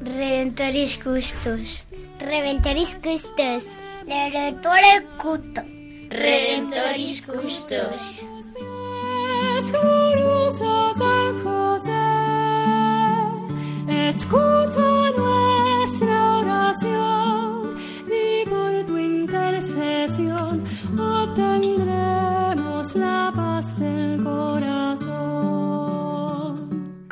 Redentoris Custos. Redentoris Custos. Redentore Cuto. Redentoris Custos. Escucha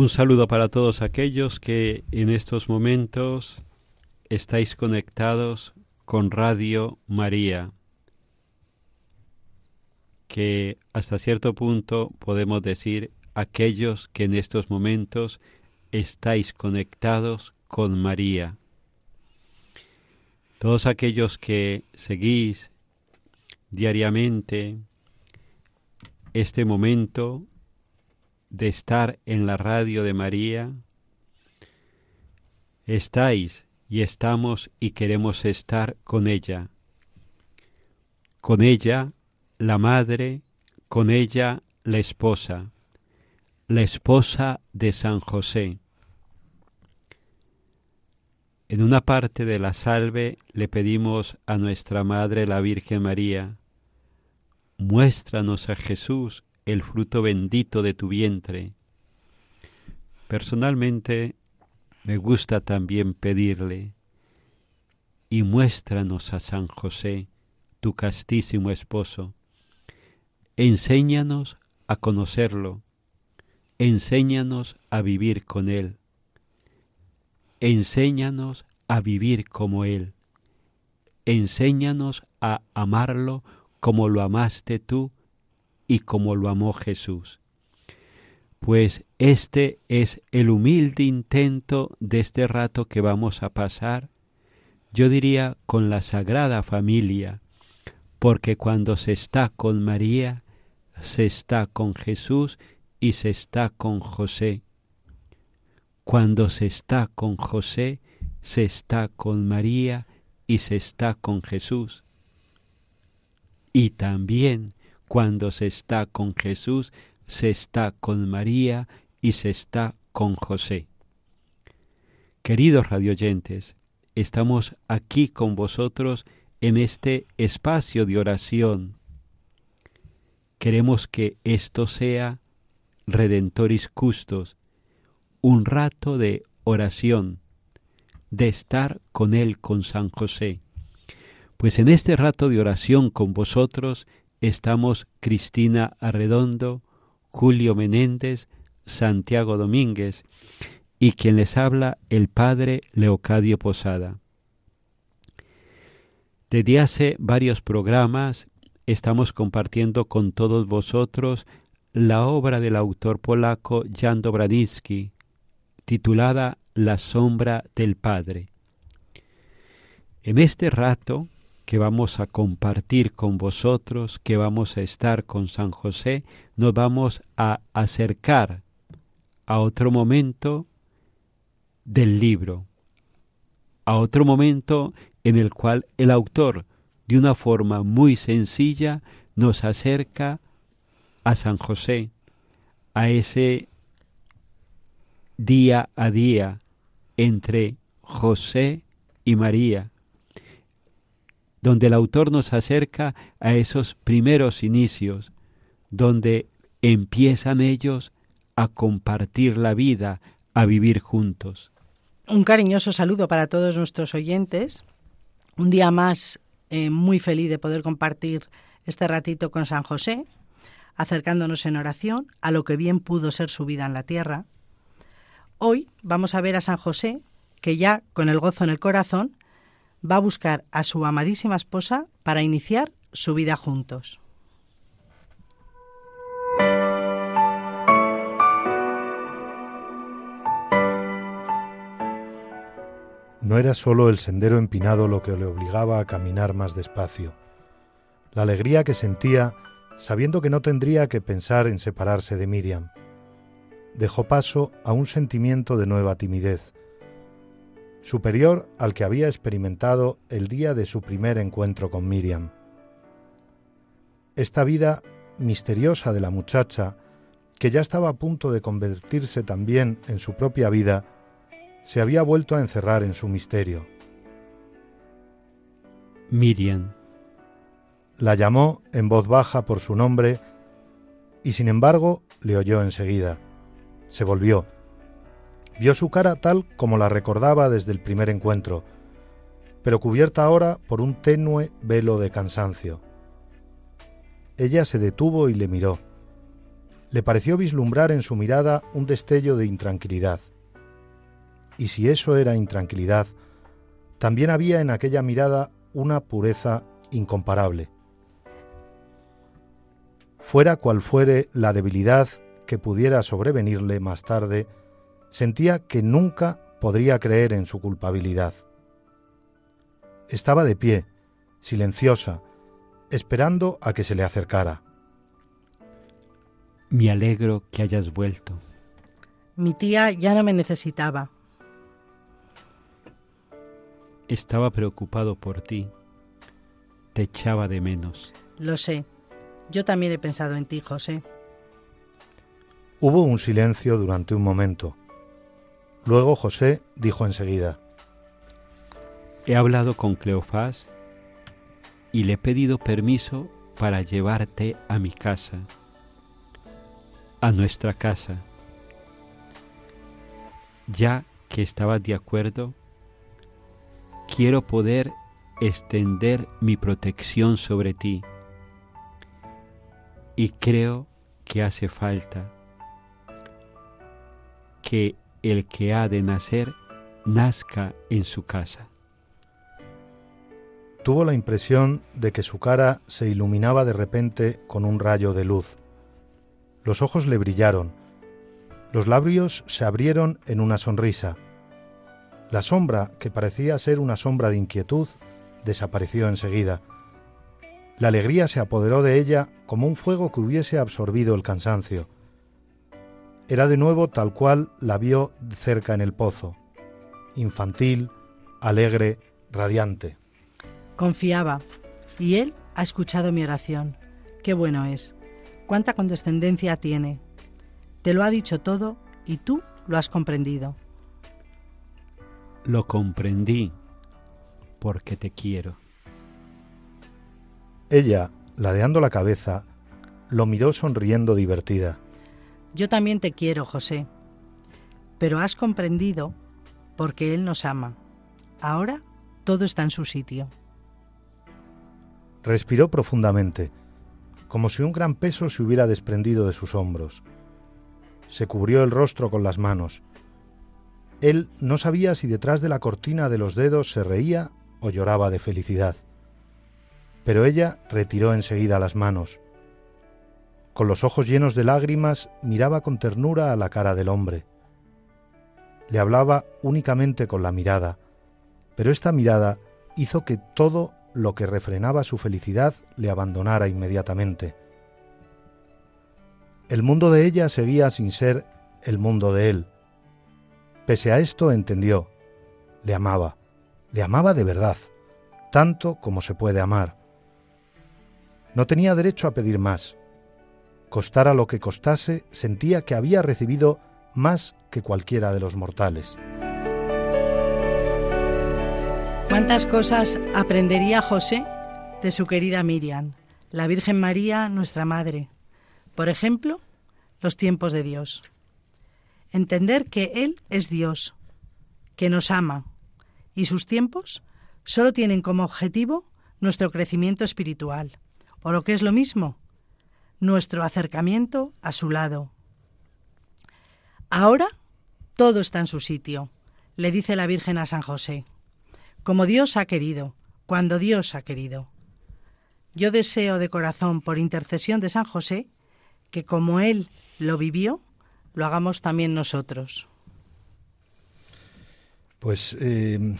Un saludo para todos aquellos que en estos momentos estáis conectados con Radio María, que hasta cierto punto podemos decir aquellos que en estos momentos estáis conectados con María. Todos aquellos que seguís diariamente este momento de estar en la radio de María, estáis y estamos y queremos estar con ella, con ella la madre, con ella la esposa, la esposa de San José. En una parte de la salve le pedimos a nuestra Madre la Virgen María, muéstranos a Jesús, el fruto bendito de tu vientre. Personalmente me gusta también pedirle, y muéstranos a San José, tu castísimo esposo. Enséñanos a conocerlo, enséñanos a vivir con él, enséñanos a vivir como él, enséñanos a amarlo como lo amaste tú y como lo amó Jesús. Pues este es el humilde intento de este rato que vamos a pasar, yo diría con la Sagrada Familia, porque cuando se está con María, se está con Jesús y se está con José. Cuando se está con José, se está con María y se está con Jesús. Y también cuando se está con Jesús, se está con María y se está con José. Queridos radioyentes, estamos aquí con vosotros en este espacio de oración. Queremos que esto sea Redentoris Custos, un rato de oración, de estar con Él, con San José. Pues en este rato de oración con vosotros estamos Cristina Arredondo, Julio Menéndez, Santiago Domínguez y quien les habla el Padre Leocadio Posada. Desde hace varios programas estamos compartiendo con todos vosotros la obra del autor polaco Jan Dobradinsky, titulada La sombra del Padre. En este rato que vamos a compartir con vosotros, que vamos a estar con San José, nos vamos a acercar a otro momento del libro, a otro momento en el cual el autor, de una forma muy sencilla, nos acerca a San José, a ese día a día entre José y María, donde el autor nos acerca a esos primeros inicios, donde empiezan ellos a compartir la vida, a vivir juntos. Un cariñoso saludo para todos nuestros oyentes. Un día más eh, muy feliz de poder compartir este ratito con San José, acercándonos en oración a lo que bien pudo ser su vida en la tierra. Hoy vamos a ver a San José, que ya con el gozo en el corazón va a buscar a su amadísima esposa para iniciar su vida juntos. No era solo el sendero empinado lo que le obligaba a caminar más despacio. La alegría que sentía sabiendo que no tendría que pensar en separarse de Miriam. Dejó paso a un sentimiento de nueva timidez, superior al que había experimentado el día de su primer encuentro con Miriam. Esta vida misteriosa de la muchacha, que ya estaba a punto de convertirse también en su propia vida, se había vuelto a encerrar en su misterio. Miriam. La llamó en voz baja por su nombre y sin embargo le oyó enseguida. Se volvió. Vio su cara tal como la recordaba desde el primer encuentro, pero cubierta ahora por un tenue velo de cansancio. Ella se detuvo y le miró. Le pareció vislumbrar en su mirada un destello de intranquilidad. Y si eso era intranquilidad, también había en aquella mirada una pureza incomparable. Fuera cual fuere la debilidad que pudiera sobrevenirle más tarde, sentía que nunca podría creer en su culpabilidad. Estaba de pie, silenciosa, esperando a que se le acercara. Me alegro que hayas vuelto. Mi tía ya no me necesitaba. Estaba preocupado por ti. Te echaba de menos. Lo sé. Yo también he pensado en ti, José. Hubo un silencio durante un momento. Luego José dijo enseguida, He hablado con Cleofás y le he pedido permiso para llevarte a mi casa, a nuestra casa. Ya que estabas de acuerdo, quiero poder extender mi protección sobre ti y creo que hace falta que el que ha de nacer nazca en su casa. Tuvo la impresión de que su cara se iluminaba de repente con un rayo de luz. Los ojos le brillaron, los labios se abrieron en una sonrisa. La sombra, que parecía ser una sombra de inquietud, desapareció enseguida. La alegría se apoderó de ella como un fuego que hubiese absorbido el cansancio. Era de nuevo tal cual la vio cerca en el pozo, infantil, alegre, radiante. Confiaba, y él ha escuchado mi oración. Qué bueno es, cuánta condescendencia tiene. Te lo ha dicho todo y tú lo has comprendido. Lo comprendí porque te quiero. Ella, ladeando la cabeza, lo miró sonriendo divertida. Yo también te quiero, José, pero has comprendido porque Él nos ama. Ahora todo está en su sitio. Respiró profundamente, como si un gran peso se hubiera desprendido de sus hombros. Se cubrió el rostro con las manos. Él no sabía si detrás de la cortina de los dedos se reía o lloraba de felicidad. Pero ella retiró enseguida las manos. Con los ojos llenos de lágrimas miraba con ternura a la cara del hombre. Le hablaba únicamente con la mirada, pero esta mirada hizo que todo lo que refrenaba su felicidad le abandonara inmediatamente. El mundo de ella seguía sin ser el mundo de él. Pese a esto entendió, le amaba, le amaba de verdad, tanto como se puede amar. No tenía derecho a pedir más. Costara lo que costase, sentía que había recibido más que cualquiera de los mortales. ¿Cuántas cosas aprendería José de su querida Miriam, la Virgen María, nuestra Madre? Por ejemplo, los tiempos de Dios. Entender que Él es Dios, que nos ama, y sus tiempos solo tienen como objetivo nuestro crecimiento espiritual, o lo que es lo mismo, nuestro acercamiento a su lado. Ahora todo está en su sitio, le dice la Virgen a San José, como Dios ha querido, cuando Dios ha querido. Yo deseo de corazón, por intercesión de San José, que como Él lo vivió, lo hagamos también nosotros. Pues, eh,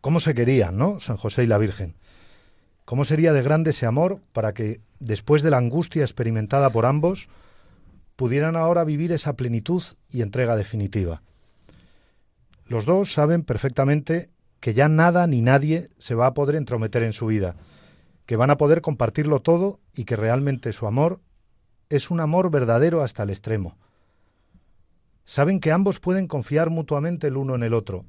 ¿cómo se querían, no? San José y la Virgen. ¿Cómo sería de grande ese amor para que, después de la angustia experimentada por ambos, pudieran ahora vivir esa plenitud y entrega definitiva? Los dos saben perfectamente que ya nada ni nadie se va a poder entrometer en su vida, que van a poder compartirlo todo y que realmente su amor es un amor verdadero hasta el extremo. Saben que ambos pueden confiar mutuamente el uno en el otro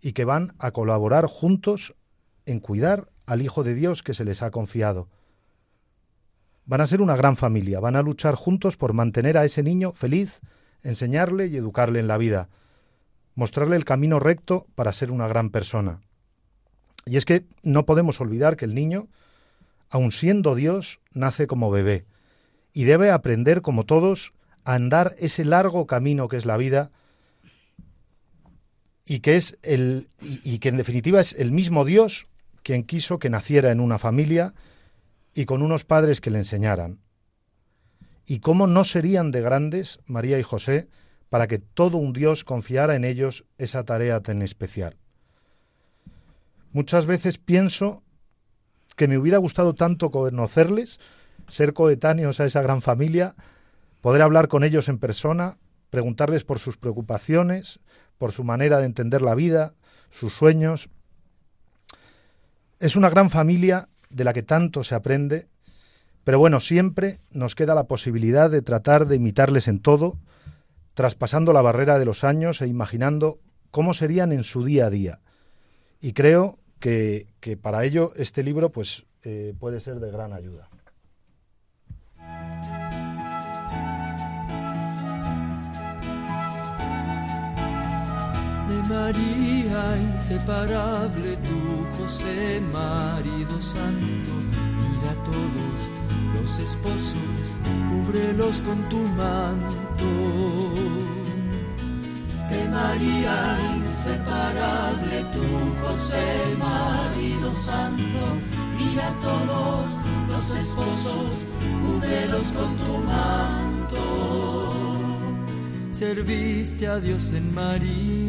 y que van a colaborar juntos en cuidar al Hijo de Dios que se les ha confiado. Van a ser una gran familia, van a luchar juntos por mantener a ese niño feliz, enseñarle y educarle en la vida, mostrarle el camino recto para ser una gran persona. Y es que no podemos olvidar que el niño, aun siendo Dios, nace como bebé y debe aprender, como todos, a andar ese largo camino que es la vida y que es el y, que en definitiva es el mismo Dios quien quiso que naciera en una familia y con unos padres que le enseñaran. ¿Y cómo no serían de grandes María y José para que todo un Dios confiara en ellos esa tarea tan especial? Muchas veces pienso que me hubiera gustado tanto conocerles, ser coetáneos a esa gran familia, poder hablar con ellos en persona, preguntarles por sus preocupaciones, por su manera de entender la vida, sus sueños, es una gran familia de la que tanto se aprende, pero bueno, siempre nos queda la posibilidad de tratar de imitarles en todo, traspasando la barrera de los años e imaginando cómo serían en su día a día. Y creo que, que para ello este libro pues, eh, puede ser de gran ayuda. María inseparable, tu José, marido santo, mira a todos los esposos, cúbrelos con tu manto. De María inseparable, tu José, marido santo, mira a todos los esposos, cúbrelos con tu manto. Serviste a Dios en María,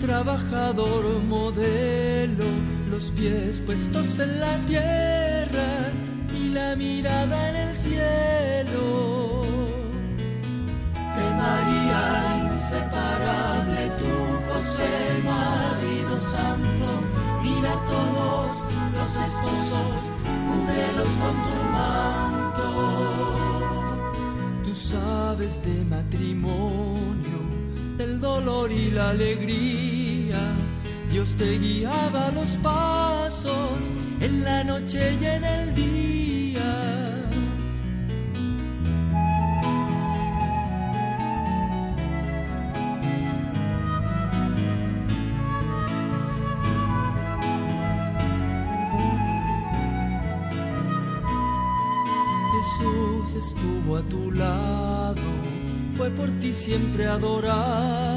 trabajador modelo, los pies puestos en la tierra y la mirada en el cielo. De María inseparable, tu José, marido santo, mira a todos los esposos, cúbrelos con tu manto sabes de matrimonio, dolor y la alegría. Dios te guiaba los pasos en la noche y en el día. estuvo a tu lado, fue por ti siempre adorado,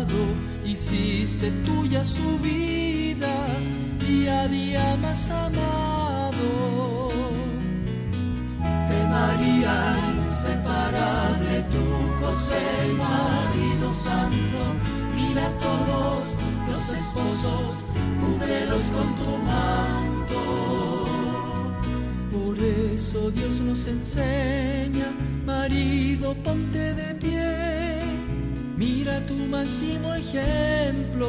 hiciste tuya su vida, día a día más amado. De María inseparable, tu José, marido santo, mira a todos los esposos, cúbrelos con tu manto eso Dios nos enseña, marido, ponte de pie, mira tu máximo ejemplo,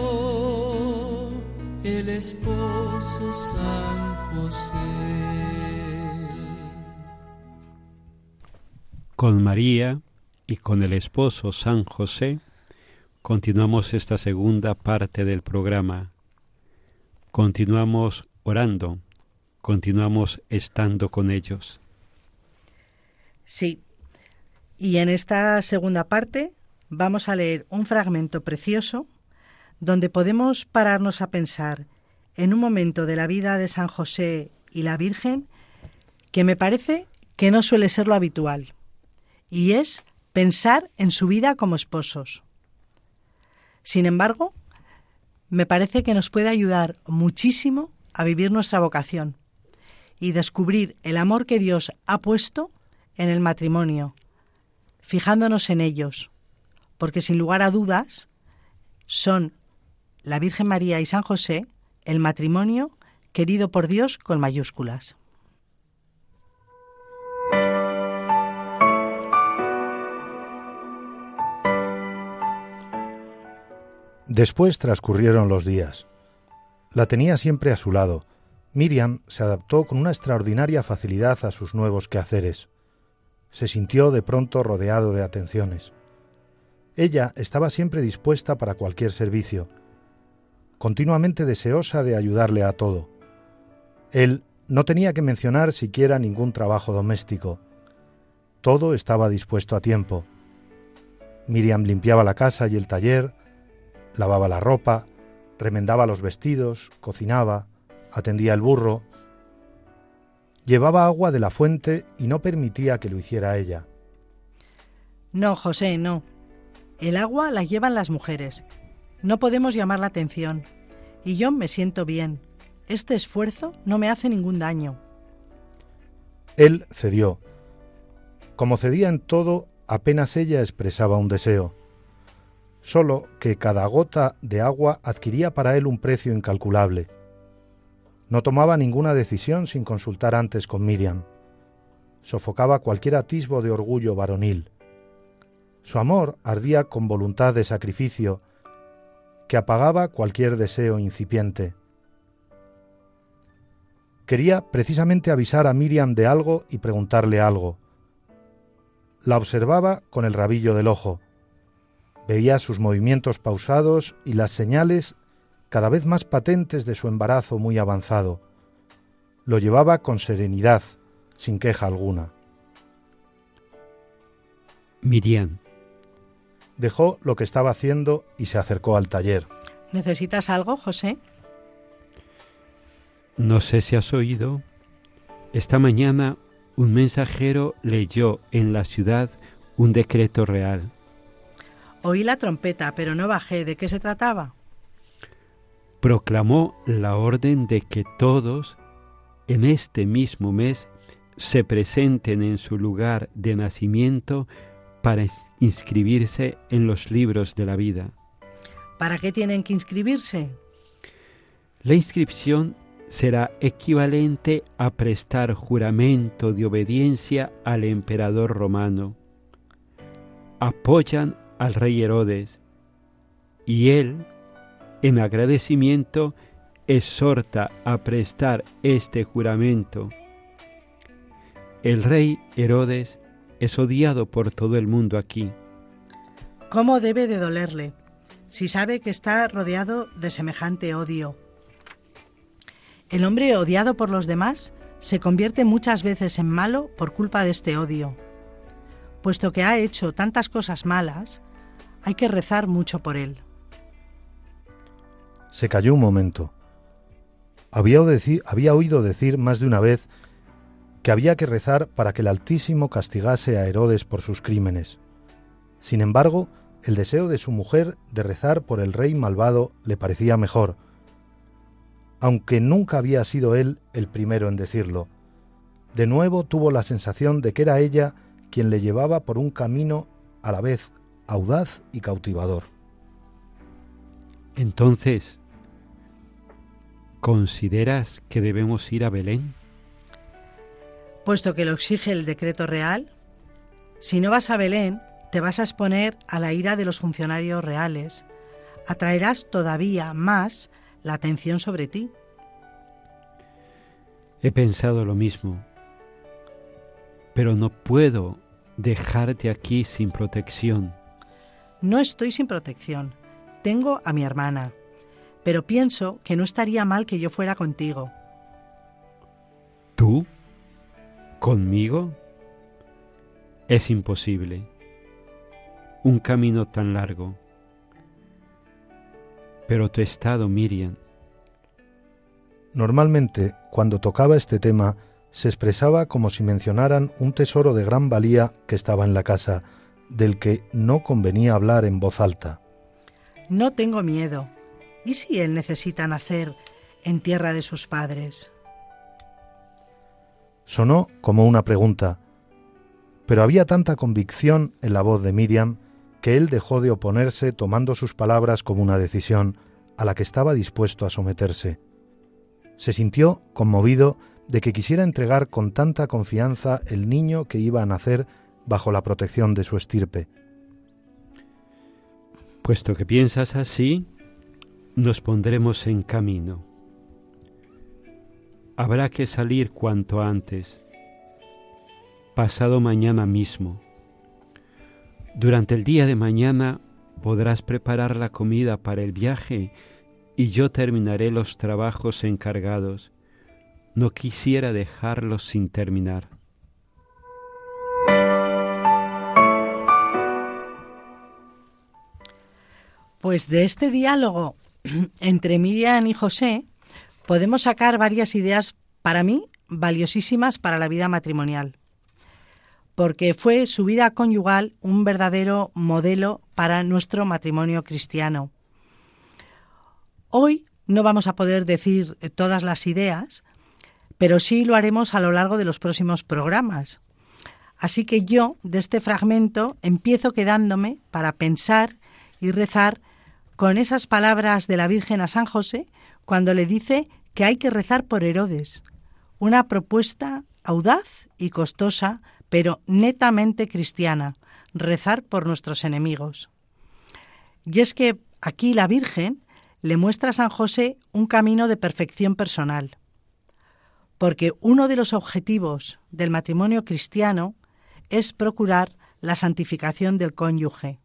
el esposo San José. Con María y con el esposo San José continuamos esta segunda parte del programa. Continuamos orando, continuamos estando con ellos. Sí. Y en esta segunda parte vamos a leer un fragmento precioso donde podemos pararnos a pensar en un momento de la vida de San José y la Virgen que me parece que no suele ser lo habitual, y es pensar en su vida como esposos. Sin embargo, me parece que nos puede ayudar muchísimo a vivir nuestra vocación y descubrir el amor que Dios ha puesto en el matrimonio, fijándonos en ellos, porque sin lugar a dudas son la Virgen María y San José el matrimonio querido por Dios con mayúsculas. Después transcurrieron los días. La tenía siempre a su lado. Miriam se adaptó con una extraordinaria facilidad a sus nuevos quehaceres. Se sintió de pronto rodeado de atenciones. Ella estaba siempre dispuesta para cualquier servicio, continuamente deseosa de ayudarle a todo. Él no tenía que mencionar siquiera ningún trabajo doméstico. Todo estaba dispuesto a tiempo. Miriam limpiaba la casa y el taller, lavaba la ropa, remendaba los vestidos, cocinaba, atendía el burro, llevaba agua de la fuente y no permitía que lo hiciera ella. No, José, no. El agua la llevan las mujeres. No podemos llamar la atención. Y yo me siento bien. Este esfuerzo no me hace ningún daño. Él cedió. Como cedía en todo, apenas ella expresaba un deseo solo que cada gota de agua adquiría para él un precio incalculable. No tomaba ninguna decisión sin consultar antes con Miriam. Sofocaba cualquier atisbo de orgullo varonil. Su amor ardía con voluntad de sacrificio que apagaba cualquier deseo incipiente. Quería precisamente avisar a Miriam de algo y preguntarle algo. La observaba con el rabillo del ojo Veía sus movimientos pausados y las señales cada vez más patentes de su embarazo muy avanzado. Lo llevaba con serenidad, sin queja alguna. Miriam. Dejó lo que estaba haciendo y se acercó al taller. ¿Necesitas algo, José? No sé si has oído. Esta mañana un mensajero leyó en la ciudad un decreto real Oí la trompeta, pero no bajé. ¿De qué se trataba? Proclamó la orden de que todos, en este mismo mes, se presenten en su lugar de nacimiento para inscribirse en los libros de la vida. ¿Para qué tienen que inscribirse? La inscripción será equivalente a prestar juramento de obediencia al emperador romano. Apoyan al rey Herodes, y él, en agradecimiento, exhorta a prestar este juramento. El rey Herodes es odiado por todo el mundo aquí. ¿Cómo debe de dolerle si sabe que está rodeado de semejante odio? El hombre odiado por los demás se convierte muchas veces en malo por culpa de este odio. Puesto que ha hecho tantas cosas malas, hay que rezar mucho por él. Se calló un momento. Había, había oído decir más de una vez que había que rezar para que el Altísimo castigase a Herodes por sus crímenes. Sin embargo, el deseo de su mujer de rezar por el rey malvado le parecía mejor, aunque nunca había sido él el primero en decirlo. De nuevo tuvo la sensación de que era ella quien le llevaba por un camino a la vez audaz y cautivador. Entonces, ¿consideras que debemos ir a Belén? Puesto que lo exige el decreto real, si no vas a Belén, te vas a exponer a la ira de los funcionarios reales, atraerás todavía más la atención sobre ti. He pensado lo mismo, pero no puedo dejarte aquí sin protección. No estoy sin protección. Tengo a mi hermana. Pero pienso que no estaría mal que yo fuera contigo. ¿Tú? ¿Conmigo? Es imposible. Un camino tan largo. Pero tu estado, Miriam. Normalmente, cuando tocaba este tema, se expresaba como si mencionaran un tesoro de gran valía que estaba en la casa, del que no convenía hablar en voz alta. No tengo miedo. ¿Y si él necesita nacer en tierra de sus padres? Sonó como una pregunta, pero había tanta convicción en la voz de Miriam que él dejó de oponerse tomando sus palabras como una decisión a la que estaba dispuesto a someterse. Se sintió conmovido de que quisiera entregar con tanta confianza el niño que iba a nacer bajo la protección de su estirpe. Puesto que piensas así, nos pondremos en camino. Habrá que salir cuanto antes, pasado mañana mismo. Durante el día de mañana podrás preparar la comida para el viaje y yo terminaré los trabajos encargados. No quisiera dejarlos sin terminar. Pues de este diálogo entre Miriam y José podemos sacar varias ideas para mí valiosísimas para la vida matrimonial, porque fue su vida conyugal un verdadero modelo para nuestro matrimonio cristiano. Hoy no vamos a poder decir todas las ideas, pero sí lo haremos a lo largo de los próximos programas. Así que yo, de este fragmento, empiezo quedándome para pensar y rezar con esas palabras de la Virgen a San José cuando le dice que hay que rezar por Herodes, una propuesta audaz y costosa, pero netamente cristiana, rezar por nuestros enemigos. Y es que aquí la Virgen le muestra a San José un camino de perfección personal, porque uno de los objetivos del matrimonio cristiano es procurar la santificación del cónyuge.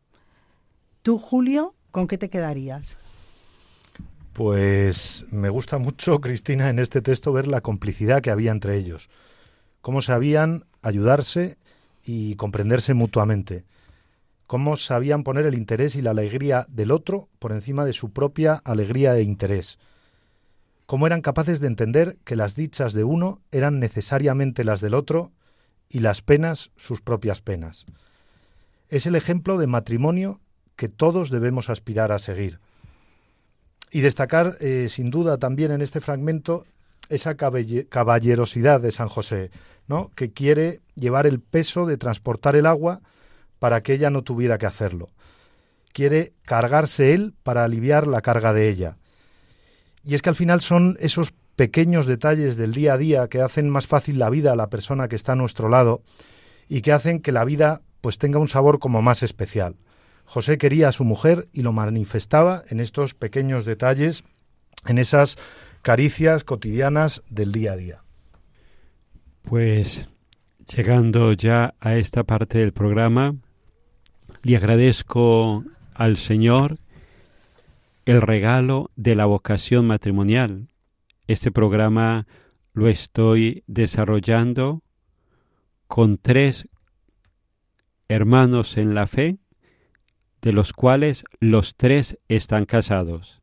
Tú, Julio, ¿con qué te quedarías? Pues me gusta mucho, Cristina, en este texto ver la complicidad que había entre ellos, cómo sabían ayudarse y comprenderse mutuamente, cómo sabían poner el interés y la alegría del otro por encima de su propia alegría e interés, cómo eran capaces de entender que las dichas de uno eran necesariamente las del otro y las penas sus propias penas. Es el ejemplo de matrimonio que todos debemos aspirar a seguir. Y destacar, eh, sin duda, también en este fragmento esa caballerosidad de San José, ¿no? que quiere llevar el peso de transportar el agua para que ella no tuviera que hacerlo. Quiere cargarse él para aliviar la carga de ella. Y es que al final son esos pequeños detalles del día a día que hacen más fácil la vida a la persona que está a nuestro lado y que hacen que la vida pues tenga un sabor como más especial. José quería a su mujer y lo manifestaba en estos pequeños detalles, en esas caricias cotidianas del día a día. Pues llegando ya a esta parte del programa, le agradezco al Señor el regalo de la vocación matrimonial. Este programa lo estoy desarrollando con tres hermanos en la fe de los cuales los tres están casados.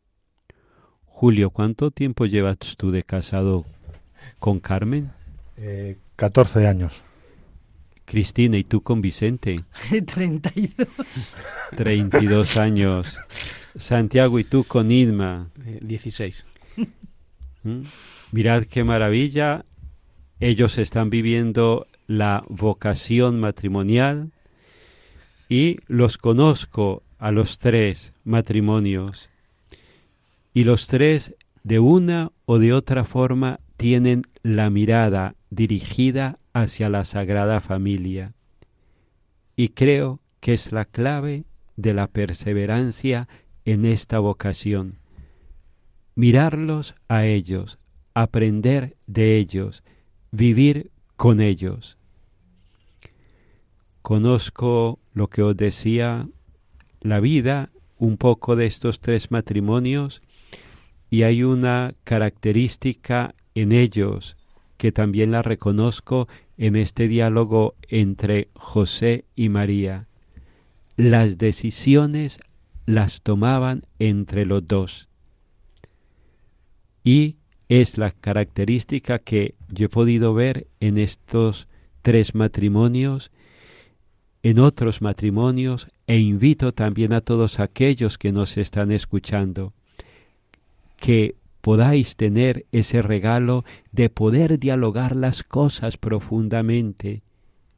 Julio, ¿cuánto tiempo llevas tú de casado con Carmen? Eh, 14 años. Cristina, ¿y tú con Vicente? 32. 32 años. Santiago, ¿y tú con Idma? 16. ¿Mm? Mirad qué maravilla. Ellos están viviendo la vocación matrimonial y los conozco a los tres matrimonios y los tres de una o de otra forma tienen la mirada dirigida hacia la Sagrada Familia. Y creo que es la clave de la perseverancia en esta vocación. Mirarlos a ellos, aprender de ellos, vivir con ellos conozco lo que os decía, la vida, un poco de estos tres matrimonios, y hay una característica en ellos que también la reconozco en este diálogo entre José y María. Las decisiones las tomaban entre los dos. Y es la característica que yo he podido ver en estos tres matrimonios, en otros matrimonios, e invito también a todos aquellos que nos están escuchando, que podáis tener ese regalo de poder dialogar las cosas profundamente,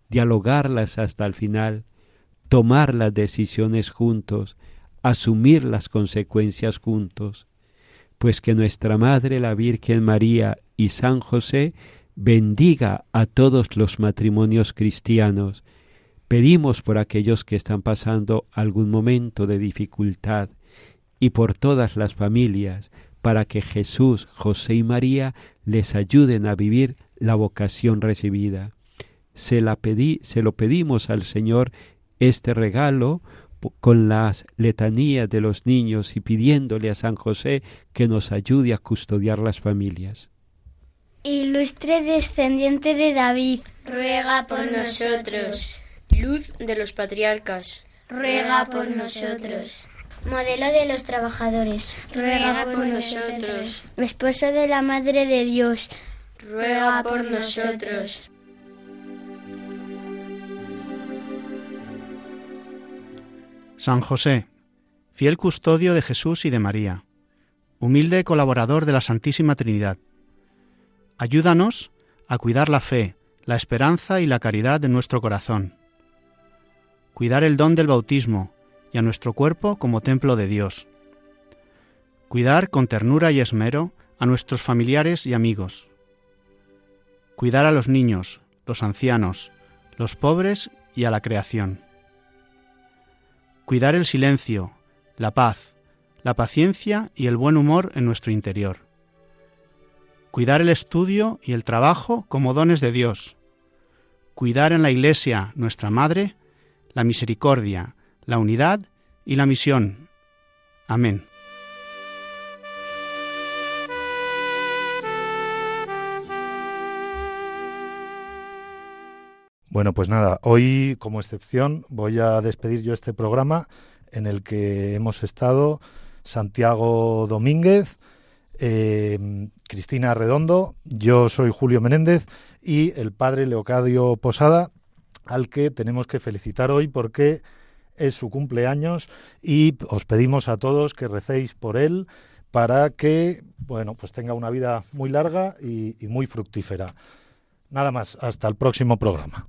dialogarlas hasta el final, tomar las decisiones juntos, asumir las consecuencias juntos, pues que nuestra Madre la Virgen María y San José bendiga a todos los matrimonios cristianos. Pedimos por aquellos que están pasando algún momento de dificultad y por todas las familias, para que Jesús, José y María les ayuden a vivir la vocación recibida. Se, la pedí, se lo pedimos al Señor este regalo con las letanías de los niños y pidiéndole a San José que nos ayude a custodiar las familias. Ilustre descendiente de David, ruega por nosotros. Luz de los patriarcas, ruega por nosotros. Modelo de los trabajadores, ruega por nosotros. Esposo de la Madre de Dios, ruega por nosotros. San José, fiel custodio de Jesús y de María, humilde colaborador de la Santísima Trinidad, ayúdanos a cuidar la fe, la esperanza y la caridad de nuestro corazón, cuidar el don del bautismo y a nuestro cuerpo como templo de Dios, cuidar con ternura y esmero a nuestros familiares y amigos, cuidar a los niños, los ancianos, los pobres y a la creación cuidar el silencio, la paz, la paciencia y el buen humor en nuestro interior. Cuidar el estudio y el trabajo como dones de Dios. Cuidar en la Iglesia, nuestra Madre, la misericordia, la unidad y la misión. Amén. Bueno, pues nada, hoy como excepción voy a despedir yo este programa en el que hemos estado Santiago Domínguez, eh, Cristina Redondo, yo soy Julio Menéndez y el padre Leocadio Posada, al que tenemos que felicitar hoy porque es su cumpleaños y os pedimos a todos que recéis por él para que, bueno, pues tenga una vida muy larga y muy fructífera. Nada más, hasta el próximo programa.